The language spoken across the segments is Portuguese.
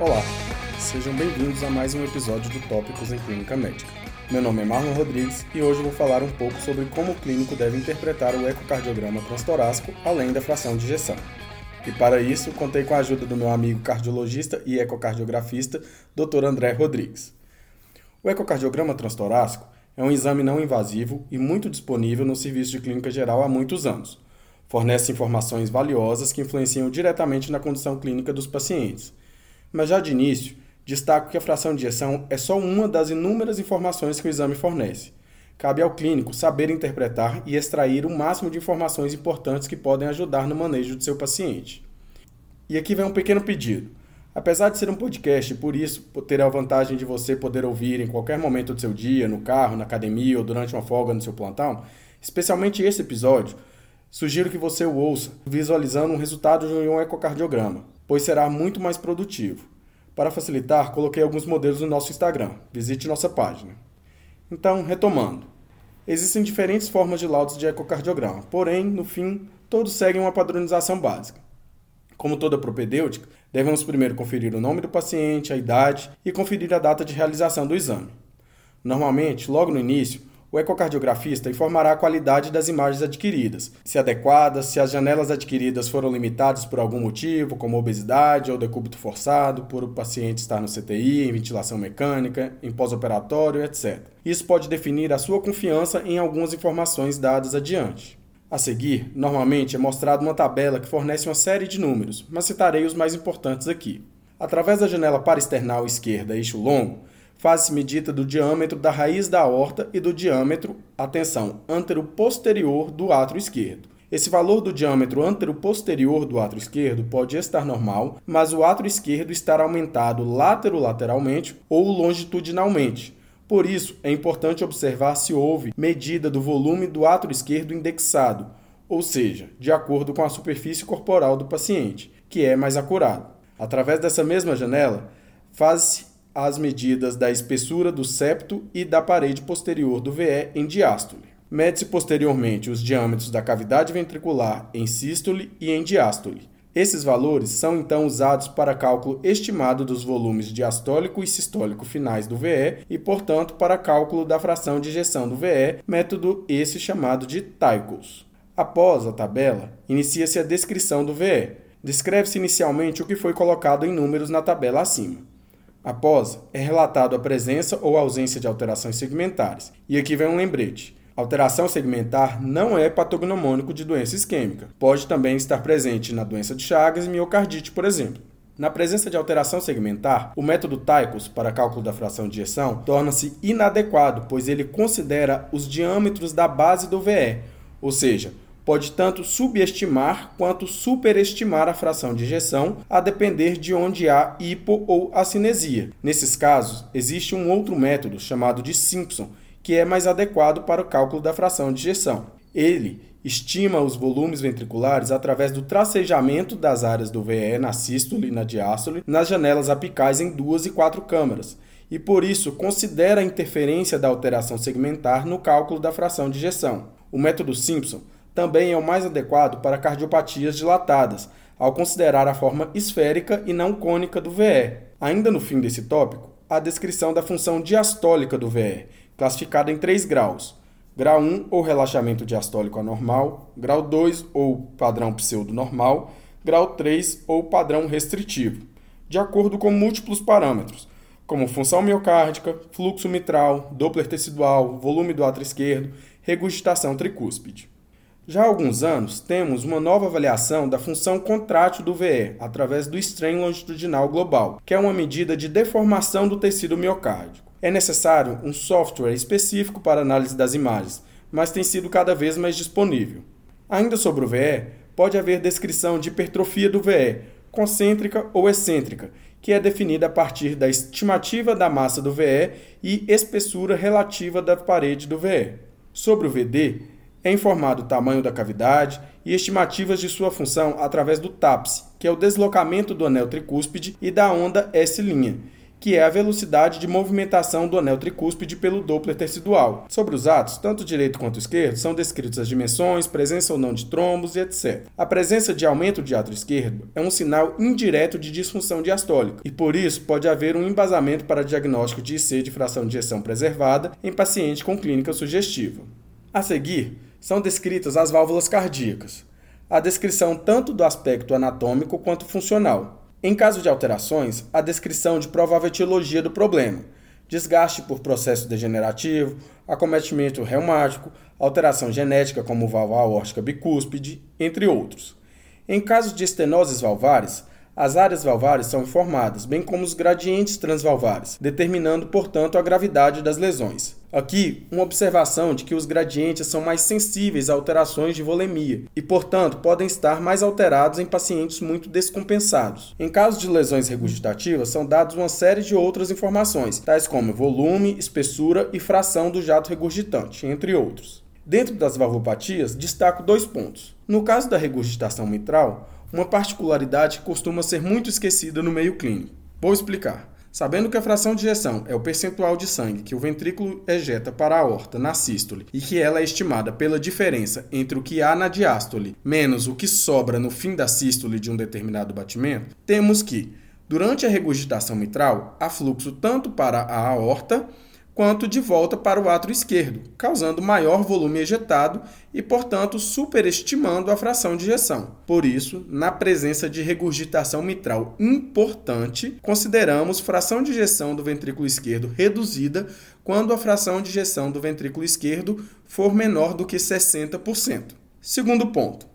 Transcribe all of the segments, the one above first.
Olá, sejam bem-vindos a mais um episódio do Tópicos em Clínica Médica. Meu nome é Marlon Rodrigues e hoje vou falar um pouco sobre como o clínico deve interpretar o ecocardiograma transtorácico além da fração de ejeção. E para isso, contei com a ajuda do meu amigo cardiologista e ecocardiografista, Dr. André Rodrigues. O ecocardiograma transtorácico é um exame não invasivo e muito disponível no serviço de clínica geral há muitos anos. Fornece informações valiosas que influenciam diretamente na condição clínica dos pacientes. Mas já de início, destaco que a fração de ejeção é só uma das inúmeras informações que o exame fornece. Cabe ao clínico saber interpretar e extrair o máximo de informações importantes que podem ajudar no manejo de seu paciente. E aqui vem um pequeno pedido. Apesar de ser um podcast, por isso ter a vantagem de você poder ouvir em qualquer momento do seu dia, no carro, na academia ou durante uma folga no seu plantão, especialmente esse episódio, sugiro que você o ouça visualizando um resultado de um ecocardiograma, pois será muito mais produtivo. Para facilitar, coloquei alguns modelos no nosso Instagram. Visite nossa página. Então, retomando. Existem diferentes formas de laudos de ecocardiograma, porém, no fim, todos seguem uma padronização básica. Como toda propedêutica, devemos primeiro conferir o nome do paciente, a idade e conferir a data de realização do exame. Normalmente, logo no início, o ecocardiografista informará a qualidade das imagens adquiridas, se adequadas, se as janelas adquiridas foram limitadas por algum motivo, como obesidade ou decúbito forçado, por o paciente estar no CTI, em ventilação mecânica, em pós-operatório, etc. Isso pode definir a sua confiança em algumas informações dadas adiante. A seguir, normalmente é mostrada uma tabela que fornece uma série de números, mas citarei os mais importantes aqui. Através da janela parasternal esquerda eixo longo, faz-se medida do diâmetro da raiz da aorta e do diâmetro, atenção, antero-posterior do átrio esquerdo. Esse valor do diâmetro antero-posterior do átrio esquerdo pode estar normal, mas o átrio esquerdo estar aumentado laterolateralmente ou longitudinalmente. Por isso, é importante observar se houve medida do volume do átrio esquerdo indexado, ou seja, de acordo com a superfície corporal do paciente, que é mais acurado. Através dessa mesma janela, faz-se as medidas da espessura do septo e da parede posterior do VE em diástole. Mede-se posteriormente os diâmetros da cavidade ventricular em sístole e em diástole. Esses valores são então usados para cálculo estimado dos volumes diastólico e sistólico finais do VE e, portanto, para cálculo da fração de ejeção do VE, método esse chamado de Tychus. Após a tabela, inicia-se a descrição do VE. Descreve-se inicialmente o que foi colocado em números na tabela acima. Após, é relatado a presença ou ausência de alterações segmentares. E aqui vem um lembrete. Alteração segmentar não é patognomônico de doença isquêmica. Pode também estar presente na doença de Chagas e miocardite, por exemplo. Na presença de alteração segmentar, o método Tychus para cálculo da fração de ejeção torna-se inadequado, pois ele considera os diâmetros da base do VE, ou seja, pode tanto subestimar quanto superestimar a fração de ejeção, a depender de onde há hipo ou acinesia. Nesses casos, existe um outro método chamado de Simpson, que é mais adequado para o cálculo da fração de ejeção. Ele estima os volumes ventriculares através do tracejamento das áreas do VE na sístole e na diástole nas janelas apicais em duas e quatro câmaras, e por isso considera a interferência da alteração segmentar no cálculo da fração de ejeção. O método Simpson também é o mais adequado para cardiopatias dilatadas, ao considerar a forma esférica e não cônica do VE. Ainda no fim desse tópico, a descrição da função diastólica do VE, classificada em três graus. Grau 1, ou relaxamento diastólico anormal, grau 2, ou padrão pseudo-normal, grau 3, ou padrão restritivo, de acordo com múltiplos parâmetros, como função miocárdica, fluxo mitral, Doppler tecidual, volume do átrio esquerdo, regurgitação tricúspide. Já há alguns anos, temos uma nova avaliação da função contrátil do VE através do strain longitudinal global, que é uma medida de deformação do tecido miocárdico. É necessário um software específico para análise das imagens, mas tem sido cada vez mais disponível. Ainda sobre o VE, pode haver descrição de hipertrofia do VE, concêntrica ou excêntrica, que é definida a partir da estimativa da massa do VE e espessura relativa da parede do VE. Sobre o VD, é informado o tamanho da cavidade e estimativas de sua função através do TAPS, que é o deslocamento do anel tricúspide e da onda S', que é a velocidade de movimentação do anel tricúspide pelo Doppler tecidual. Sobre os atos, tanto direito quanto esquerdo, são descritos as dimensões, presença ou não de trombos e etc. A presença de aumento de ato esquerdo é um sinal indireto de disfunção diastólica e por isso pode haver um embasamento para diagnóstico de IC de fração de ejeção preservada em paciente com clínica sugestiva. A seguir, são descritas as válvulas cardíacas. A descrição tanto do aspecto anatômico quanto funcional. Em caso de alterações, a descrição de provável etiologia do problema, desgaste por processo degenerativo, acometimento reumático, alteração genética como válvula aórtica bicúspide, entre outros. Em casos de estenoses valvares, as áreas valvares são informadas, bem como os gradientes transvalvares, determinando, portanto, a gravidade das lesões. Aqui, uma observação de que os gradientes são mais sensíveis a alterações de volemia e, portanto, podem estar mais alterados em pacientes muito descompensados. Em caso de lesões regurgitativas, são dadas uma série de outras informações, tais como volume, espessura e fração do jato regurgitante, entre outros. Dentro das valvopatias, destaco dois pontos. No caso da regurgitação mitral, uma particularidade que costuma ser muito esquecida no meio clínico. Vou explicar. Sabendo que a fração de ejeção é o percentual de sangue que o ventrículo ejeta para a aorta na sístole e que ela é estimada pela diferença entre o que há na diástole menos o que sobra no fim da sístole de um determinado batimento, temos que, durante a regurgitação mitral, há fluxo tanto para a aorta quanto de volta para o átrio esquerdo, causando maior volume ejetado e, portanto, superestimando a fração de ejeção. Por isso, na presença de regurgitação mitral importante, consideramos fração de ejeção do ventrículo esquerdo reduzida quando a fração de ejeção do ventrículo esquerdo for menor do que 60%. Segundo ponto,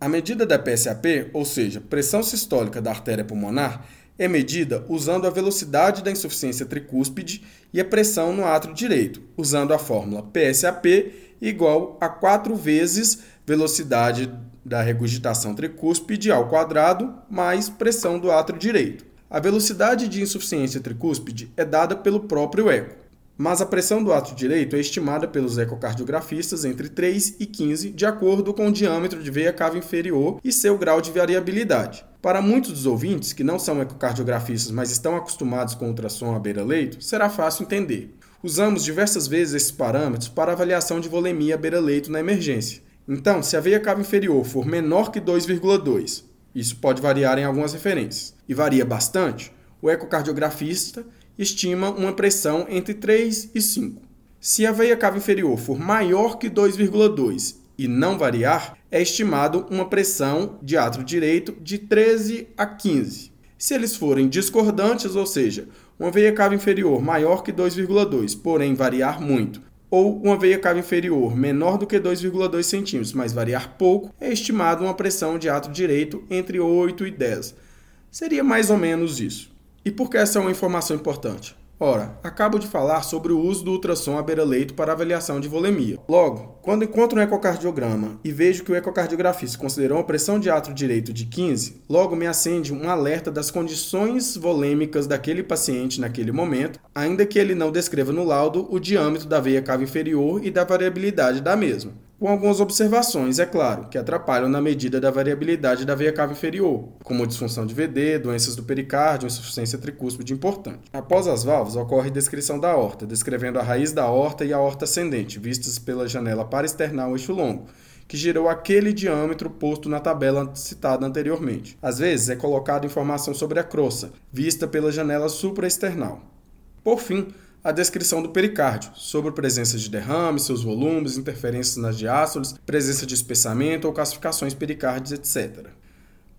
a medida da PSAP, ou seja, pressão sistólica da artéria pulmonar, é medida usando a velocidade da insuficiência tricúspide e a pressão no átrio direito, usando a fórmula PSAP igual a 4 vezes velocidade da regurgitação tricúspide ao quadrado mais pressão do átrio direito. A velocidade de insuficiência tricúspide é dada pelo próprio eco, mas a pressão do átrio direito é estimada pelos ecocardiografistas entre 3 e 15, de acordo com o diâmetro de veia cava inferior e seu grau de variabilidade. Para muitos dos ouvintes que não são ecocardiografistas, mas estão acostumados com ultrassom à beira-leito, será fácil entender. Usamos diversas vezes esses parâmetros para avaliação de volemia à beira-leito na emergência. Então, se a veia cava inferior for menor que 2,2, isso pode variar em algumas referências, e varia bastante, o ecocardiografista estima uma pressão entre 3 e 5. Se a veia cava inferior for maior que 2,2 e não variar, é estimado uma pressão de átrio direito de 13 a 15. Se eles forem discordantes, ou seja, uma veia cava inferior maior que 2,2, porém variar muito, ou uma veia cava inferior menor do que 2,2 cm, mas variar pouco, é estimado uma pressão de átrio direito entre 8 e 10. Seria mais ou menos isso. E por que essa é uma informação importante? Ora, acabo de falar sobre o uso do ultrassom à beira-leito para avaliação de volemia. Logo, quando encontro um ecocardiograma e vejo que o ecocardiografista considerou uma pressão de átrio direito de 15, logo me acende um alerta das condições volêmicas daquele paciente naquele momento, ainda que ele não descreva no laudo o diâmetro da veia cava inferior e da variabilidade da mesma com algumas observações, é claro, que atrapalham na medida da variabilidade da veia cava inferior, como disfunção de VD, doenças do pericárdio, insuficiência tricúspide importante. Após as válvulas, ocorre descrição da horta, descrevendo a raiz da horta e a horta ascendente, vistas pela janela parasternal eixo longo, que gerou aquele diâmetro posto na tabela citada anteriormente. Às vezes é colocado informação sobre a crosta, vista pela janela supraesternal. Por fim, a descrição do pericárdio, sobre presença de derrame, seus volumes, interferências nas diástoles, presença de espessamento ou calcificações pericárdias, etc.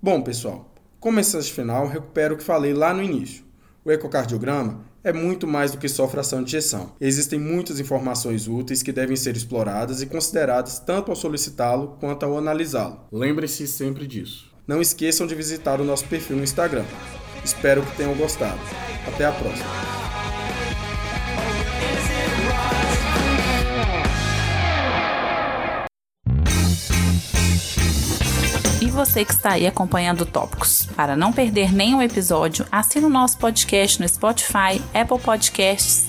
Bom, pessoal, como mensagem final, recupero o que falei lá no início. O ecocardiograma é muito mais do que só fração de ejeção. Existem muitas informações úteis que devem ser exploradas e consideradas tanto ao solicitá-lo quanto ao analisá-lo. Lembre-se sempre disso. Não esqueçam de visitar o nosso perfil no Instagram. Espero que tenham gostado. Até a próxima. Você que está aí acompanhando Tópicos. Para não perder nenhum episódio, assine o nosso podcast no Spotify, Apple Podcasts